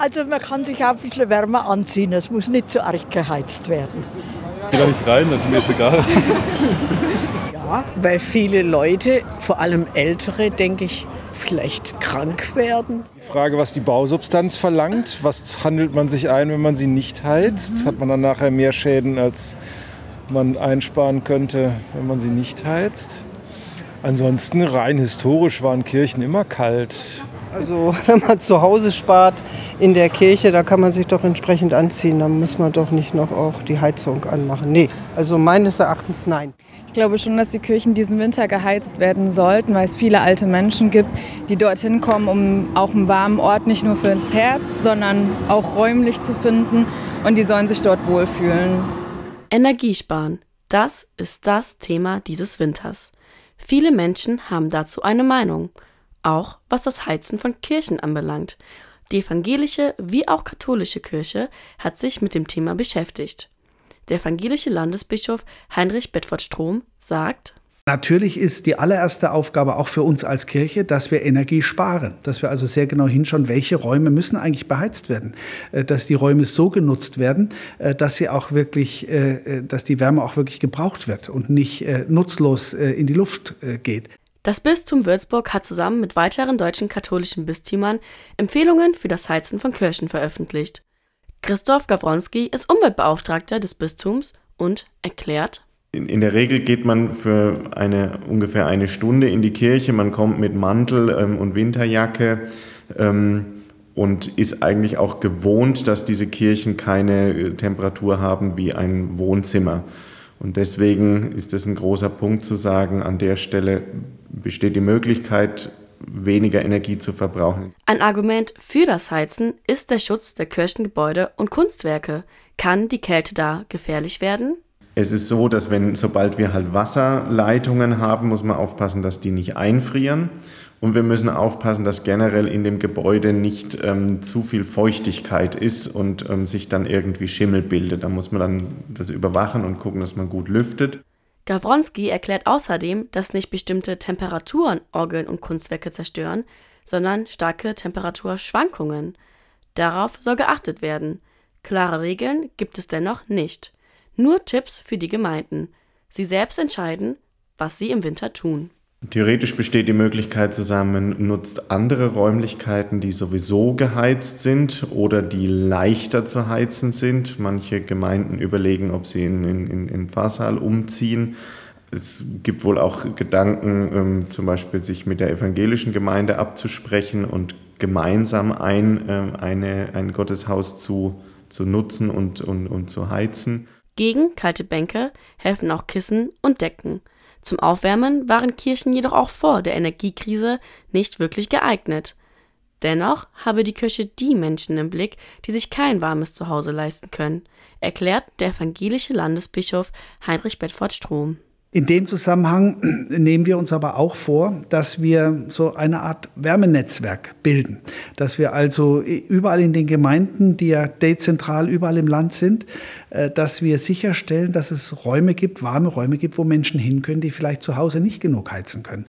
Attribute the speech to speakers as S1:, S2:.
S1: Also man kann sich auch ein bisschen wärmer anziehen, es muss nicht so arg geheizt werden.
S2: Ich gehe da nicht rein, das ist mir jetzt egal.
S3: ja, weil viele Leute, vor allem ältere, denke ich, vielleicht krank werden.
S4: Die Frage, was die Bausubstanz verlangt, was handelt man sich ein, wenn man sie nicht heizt? Mhm. Hat man dann nachher mehr Schäden, als man einsparen könnte, wenn man sie nicht heizt? Ansonsten rein historisch waren Kirchen immer kalt.
S5: Also wenn man zu Hause spart in der Kirche, da kann man sich doch entsprechend anziehen. Da muss man doch nicht noch auch die Heizung anmachen. Nee, also meines Erachtens nein.
S6: Ich glaube schon, dass die Kirchen diesen Winter geheizt werden sollten, weil es viele alte Menschen gibt, die dorthin kommen, um auch einen warmen Ort nicht nur fürs Herz, sondern auch räumlich zu finden. Und die sollen sich dort wohlfühlen.
S7: Energiesparen, das ist das Thema dieses Winters. Viele Menschen haben dazu eine Meinung auch was das Heizen von Kirchen anbelangt. Die evangelische wie auch katholische Kirche hat sich mit dem Thema beschäftigt. Der evangelische Landesbischof Heinrich Bedford-Strom sagt,
S8: Natürlich ist die allererste Aufgabe auch für uns als Kirche, dass wir Energie sparen, dass wir also sehr genau hinschauen, welche Räume müssen eigentlich beheizt werden, äh, dass die Räume so genutzt werden, äh, dass sie auch wirklich, äh, dass die Wärme auch wirklich gebraucht wird und nicht nutzlos in die Luft geht.
S7: Das Bistum Würzburg hat zusammen mit weiteren deutschen katholischen Bistümern Empfehlungen für das Heizen von Kirchen veröffentlicht. Christoph Gawronski ist Umweltbeauftragter des Bistums und erklärt,
S9: in, der Regel geht man für eine, ungefähr eine Stunde in die Kirche. Man kommt mit Mantel ähm, und Winterjacke ähm, und ist eigentlich auch gewohnt, dass diese Kirchen keine äh, Temperatur haben wie ein Wohnzimmer. Und deswegen ist es ein großer Punkt zu sagen, an der Stelle besteht die Möglichkeit, weniger Energie zu verbrauchen.
S7: Ein Argument für das Heizen ist der Schutz der Kirchengebäude und Kunstwerke. Kann die Kälte da gefährlich werden?
S9: Es ist so, dass wenn, sobald wir halt Wasserleitungen haben, muss man aufpassen, dass die nicht einfrieren. Und wir müssen aufpassen, dass generell in dem Gebäude nicht ähm, zu viel Feuchtigkeit ist und ähm, sich dann irgendwie Schimmel bildet. Da muss man dann das überwachen und gucken, dass man gut lüftet.
S7: Gawronski erklärt außerdem, dass nicht bestimmte Temperaturen Orgeln und Kunstwerke zerstören, sondern starke Temperaturschwankungen. Darauf soll geachtet werden. Klare Regeln gibt es dennoch nicht. Nur Tipps für die Gemeinden. Sie selbst entscheiden, was sie im Winter tun.
S9: Theoretisch besteht die Möglichkeit zusammen, nutzt andere Räumlichkeiten, die sowieso geheizt sind oder die leichter zu heizen sind. Manche Gemeinden überlegen, ob sie in, in, in Pfarrsaal umziehen. Es gibt wohl auch Gedanken, ähm, zum Beispiel sich mit der evangelischen Gemeinde abzusprechen und gemeinsam ein, äh, eine, ein Gotteshaus zu, zu nutzen und, und, und zu heizen.
S7: Gegen kalte Bänke helfen auch Kissen und Decken. Zum Aufwärmen waren Kirchen jedoch auch vor der Energiekrise nicht wirklich geeignet. Dennoch habe die Kirche die Menschen im Blick, die sich kein warmes Zuhause leisten können, erklärt der evangelische Landesbischof Heinrich Bedford Strom.
S8: In dem Zusammenhang nehmen wir uns aber auch vor, dass wir so eine Art Wärmenetzwerk bilden. Dass wir also überall in den Gemeinden, die ja dezentral überall im Land sind, äh, dass wir sicherstellen, dass es Räume gibt, warme Räume gibt, wo Menschen hin können, die vielleicht zu Hause nicht genug heizen können.